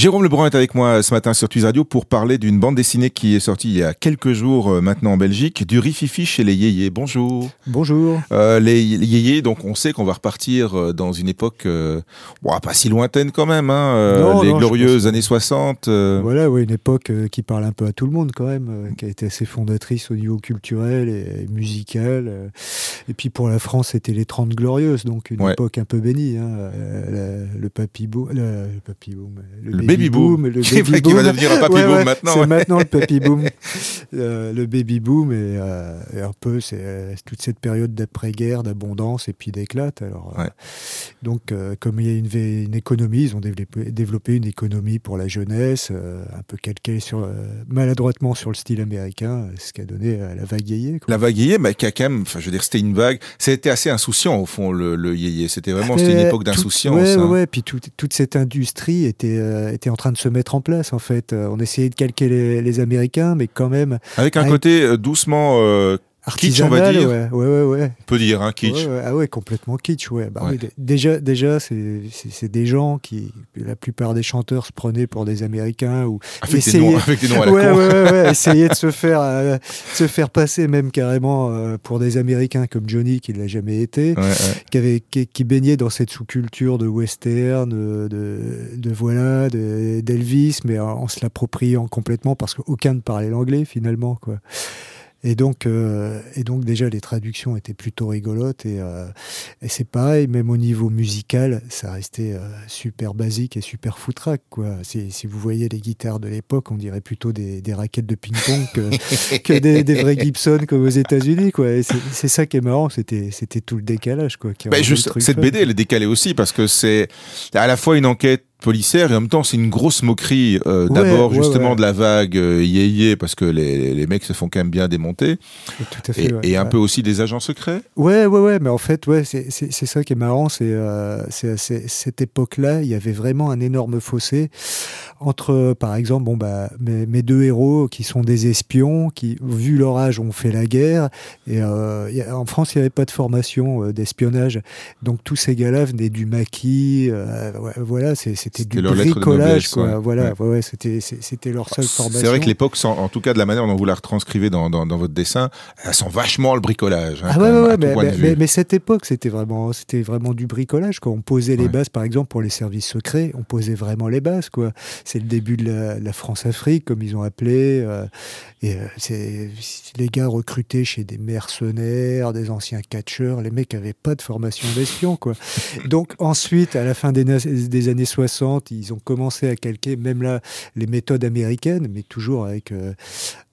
Jérôme Lebrun est avec moi ce matin sur Twiz Radio pour parler d'une bande dessinée qui est sortie il y a quelques jours euh, maintenant en Belgique, du Rififi chez les Yéyés. Bonjour. Bonjour. Euh, les Yéyés, donc on sait qu'on va repartir euh, dans une époque euh, pas si lointaine quand même, hein, euh, Non, les non, glorieuses années 60. euh, Voilà, une époque qui parle un peu à tout le monde quand même, qui a été assez fondatrice au niveau culturel et musical. Et puis pour la France, c'était les 30 glorieuses, donc une Ouais. époque un peu bénie. hein, la- le papy boom, le, papy boom, Le baby boom. le vrai baby va boom. devenir un papy Ouais, boom ouais, maintenant, C'est ouais. maintenant le papy boom, Euh, le baby boom et, euh, et un peu c'est euh, toute cette période d'après-guerre, d'abondance et puis d'éclate. Alors donc comme il y a une, économie, ils ont développé, développé une économie pour la jeunesse, un peu calquée sur maladroitement sur le style américain, ce qui a donné la vague yéyé. La vague yéyé, bah, qui a quand même, je veux dire, c'était une vague. C'était assez insouciant au fond le, le yéyé. C'était vraiment, c'était une époque d'insouciance. Ouais, hein. ouais. Puis tout- toute cette industrie était, était en train de se mettre en place, en fait. Euh, on essayait de calquer les, les Américains, mais quand même Avec un Avec- côté euh, doucement, euh, Kitsch, on va artisanal. dire. Ouais, ouais, ouais. ouais. on peut dire, hein, kitsch. Ouais, ouais, ah ouais, complètement kitsch, ouais. Bah oui, déjà, déjà c'est des gens qui, la plupart des chanteurs se prenaient pour des Américains ou Avec, des essayaient- noms, avec des noms à la ouais, ouais, essayaient de se faire, euh, se faire passer même carrément euh, pour des Américains comme Johnny qui ne l'a jamais été, qui, avait, qui, qui baignait dans cette sous-culture de western, de, de, de voilà, de- d'Elvis, mais en, en se l'appropriant complètement parce qu'aucun ne parlait l'anglais finalement, quoi. Et donc, euh, et donc déjà les traductions étaient plutôt rigolotes et, euh, et c'est pareil, même au niveau musical, ça restait euh, super basique et super foutraque quoi. Si, si vous voyez les guitares de l'époque, on dirait plutôt des, des raquettes de ping-pong que, que des, des vrais Gibson comme aux États-Unis quoi. C'est ça qui est marrant, c'était c'était tout le décalage quoi. qui rendait juste, cette fun. BD, elle est décalée aussi parce que c'est à la fois une enquête policière et en même temps c'est une grosse moquerie euh, Ouais, d'abord ouais, justement ouais. de la vague euh, yéyé parce que les, les mecs se font quand même bien démonter Tout à fait, et, un peu aussi des agents secrets Ouais, ouais, ouais, mais en fait, ouais, c'est ça qui est marrant, c'est euh, cette époque-là, il y avait vraiment un énorme fossé entre, par exemple, bon bah mes, mes deux héros qui sont des espions, qui, vu leur âge, ont fait la guerre. Et euh, a- en France, il n'y avait pas de formation d'espionnage, donc tous ces gars-là venaient du maquis. voilà, c'est- c'était du bricolage, noblesse, quoi. ouais. Voilà, Ouais. c'était c'était leur seule formation. c'est vrai que l'époque en tout cas de la manière dont vous la retranscrivez dans, dans, dans votre dessin elle sent vachement le bricolage hein, Ah même, mais, mais, vue. mais- mais cette époque, c'était vraiment, c'était vraiment du bricolage. On posait les bases, par exemple, pour les services secrets, on posait vraiment les bases. quoi. C'est le début de la, la France-Afrique, comme ils ont appelé. euh, et euh, c'est les gars recrutés chez des mercenaires, des anciens catcheurs. Les mecs n'avaient pas de formation d'espion. quoi. Donc ensuite, à la fin des, des années 60, ils ont commencé à calquer, même là, les méthodes américaines, mais toujours avec... euh,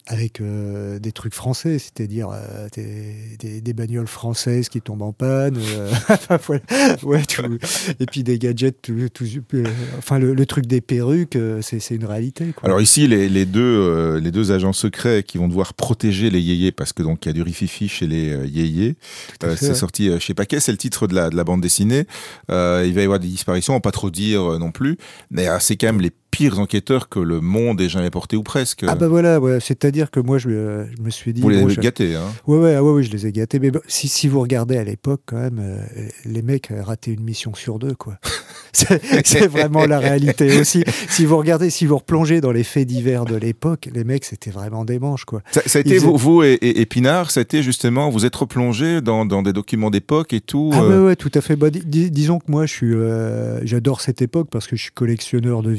avec euh, des trucs français, c'est-à-dire euh, des, des, des bagnoles françaises qui tombent en panne, euh, voilà. ouais, tout- et puis des gadgets, tout, tout- euh, enfin le, le truc des perruques, euh, c'est c'est une réalité. Quoi. Alors ici, les, les deux, euh, les deux agents secrets qui vont devoir protéger les yéyés, parce que donc il y a du rififi chez les yéyés. C'est ouais. sorti chez Paquet, c'est le titre de la, de la bande dessinée. Euh, il va y avoir des disparitions, on va pas trop dire non plus, mais c'est quand même les pires enquêteurs que le monde ait jamais porté ou presque. Ah bah voilà, ouais, c'est-à-dire que moi je, me- je me suis dit... vous les avez gâtés, hein Ouais, ouais, ah ouais, ouais, je les ai gâtés. Mais bon, si, si vous regardez à l'époque, quand même, euh, les mecs rataient une mission sur deux, quoi. c'est vraiment la réalité aussi. Si vous regardez, si vous replongez dans les faits divers de l'époque, les mecs, c'était vraiment des manches, quoi. Ça, ça a été, vous, faisaient- vous et, et, et Pinard, ça a été justement, vous êtes replongé dans, dans des documents d'époque et tout. Ah euh, ouais, ouais, tout à fait. Bah, dis- dis- disons que moi, je suis, euh, j'adore cette époque parce que je suis collectionneur de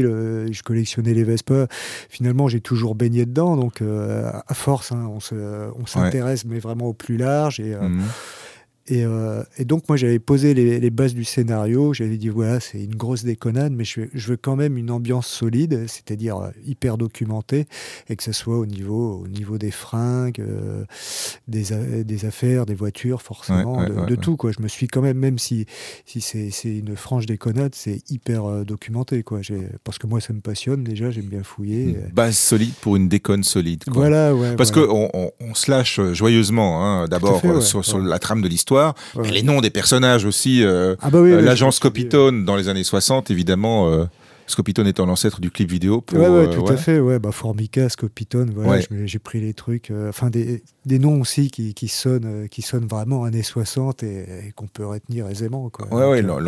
euh, je collectionnais les Vespa. Finalement, j'ai toujours baigné dedans, donc euh, à force, hein, on s'intéresse, mais vraiment au plus large. Et, euh, mhm. Et, euh, et donc, moi, j'avais posé les, les bases du scénario. J'avais dit, voilà, c'est une grosse déconnade, mais je, veux- je veux quand même une ambiance solide, c'est-à-dire euh, hyper documentée, et que ce soit au niveau, au niveau des fringues, euh, des, affaires, des voitures, forcément, Ouais, ouais, de, ouais, de ouais. tout. Quoi. Je me suis quand même, même si, si c'est une franche déconnade, c'est hyper euh, documenté. Quoi. Parce que moi, ça me passionne déjà, j'aime bien fouiller. Une base solide pour une déconne solide. Quoi. Voilà. Parce voilà. que on, on, on se lâche joyeusement, hein, d'abord sur, la trame de l'histoire, Ouais. les noms des personnages aussi. euh, Ah bah oui, euh, L'agence Copitone dans les années 60, évidemment, euh, Scopitone étant l'ancêtre du clip vidéo. Pour, ouais, ouais, euh, tout à fait. Ouais, bah Formica, Scopitone, voilà, Ouais. j'ai pris les trucs, euh, enfin des, des noms aussi qui, qui sonnent, euh, qui sonnent vraiment années 60 et, et qu'on peut retenir aisément. Quoi. Ouais, ouais, Donc,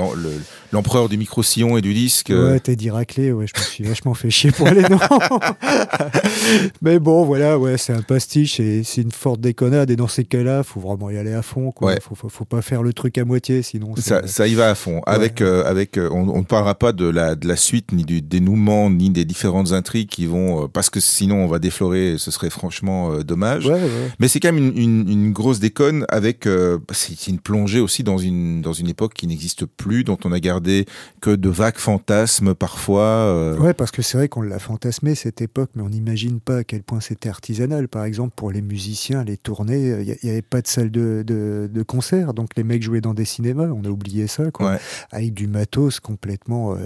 l'empereur du micro-sillon et du disque. Ouais, Teddy Raclay, ouais, je me suis vachement fait chier pour les noms. Mais bon, voilà, ouais, c'est un pastiche et c'est une forte déconnade. Et dans ces cas-là, faut vraiment y aller à fond, quoi. Ouais. Faut, faut, faut pas faire le truc à moitié, sinon. Ça, ça y va à fond. Avec, euh, avec, on, on ne parlera pas de la, de la suite, ni du dénouement, ni des différentes intrigues qui vont, euh, parce que sinon on va déflorer, ce serait franchement euh, dommage. Ouais, ouais. Mais c'est quand même une, une, une grosse déconne avec, euh, c'est une plongée aussi dans une, dans une époque qui n'existe plus, dont on a gardé que de vagues fantasmes parfois. Ouais, parce que c'est vrai qu'on l'a fantasmé cette époque, mais on n'imagine pas à quel point c'était artisanal. Par exemple, pour les musiciens, les tournées, il n'y avait pas de salle de, de, de concert, donc les mecs jouaient dans des cinémas, on a oublié ça, quoi. Ouais. Avec du matos complètement euh,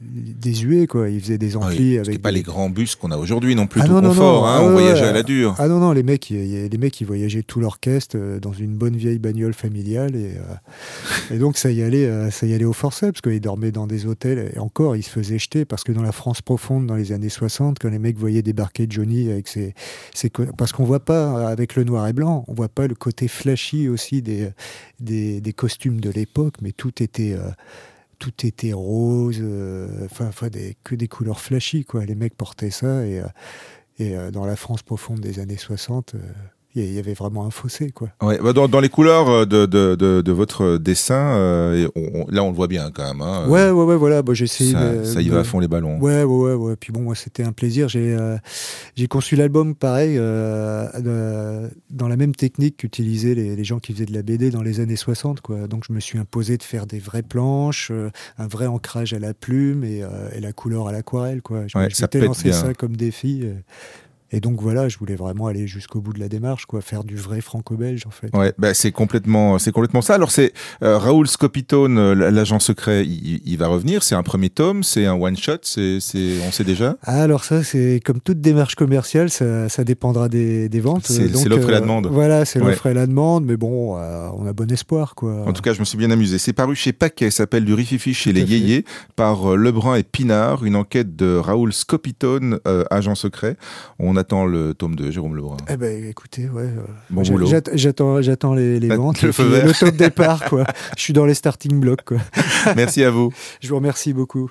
désuet, quoi. Ils faisaient des amplis C'était avec pas des- les grands bus qu'on a aujourd'hui non plus, Ah tout non, non, confort. non. hein, Ah on voyageait à la dure. Ah non, non, les mecs, les mecs, ils voyageaient tout l'orchestre euh, dans une bonne vieille bagnole familiale et, euh, et donc ça y allait, euh, ça y allait au forceps parce qu'ils dormaient dans des hôtels et encore ils se faisaient jeter parce que dans la France profonde, dans les années 60, quand les mecs voyaient débarquer Johnny avec ses, ses parce qu'on voit pas avec le noir et blanc, on voit pas le côté flashy aussi des des, des costumes de l'époque, mais tout était euh, tout était rose, euh, enfin, que des couleurs flashy, quoi. Les mecs portaient ça et, euh, euh, dans la France profonde des années 60, euh, il y, avait vraiment un fossé, quoi. Ouais, bah dans, dans les couleurs euh, de, de, de, de votre dessin, euh, on- on- là on le voit bien quand même. hein, Ouais, ouais, ouais, voilà. Bah, ça, y va à fond les ballons. Ouais, ouais, ouais, ouais. Puis bon, moi, c'était un plaisir. J'ai euh, j'ai conçu l'album pareil, euh, dans la même technique qu'utilisaient les, les gens qui faisaient de la BD dans les années 60, quoi. Donc, je me suis imposé de faire des vraies planches, euh, un vrai ancrage à la plume et, euh, et la couleur à l'aquarelle, quoi. Je, Ouais, je m'étais lancé bien. ça comme défi. Et donc, voilà, je voulais vraiment aller jusqu'au bout de la démarche, quoi. Faire du vrai franco-belge, en fait. Ouais, bah c'est complètement, c'est complètement ça. Alors c'est euh, Raoul Scopitone, euh, l'agent secret, il, il va revenir. C'est un premier tome, c'est un one shot, c'est, on sait déjà. Ah, alors ça, c'est comme toute démarche commerciale, ça, ça dépendra des, des ventes. C'est- l'offre et la euh, demande. Voilà, c'est Ouais. l'offre et la demande, mais bon, euh, on a bon espoir, quoi. En tout cas, je me suis bien amusé. C'est paru chez Paquet, s'appelle du rififi chez Tout les. Yéyés par Lebrun et Pinard, une enquête de Raoul Scopitone, agent secret. On attend le tome de Jérôme Lebrun. Eh ben, écoutez, ouais. euh, Bon boulot. J'attends, j'attends les, les Le ventes, feu puis vert. le top départ, quoi. Je suis dans les starting blocks, quoi. Merci à vous. Je vous remercie beaucoup.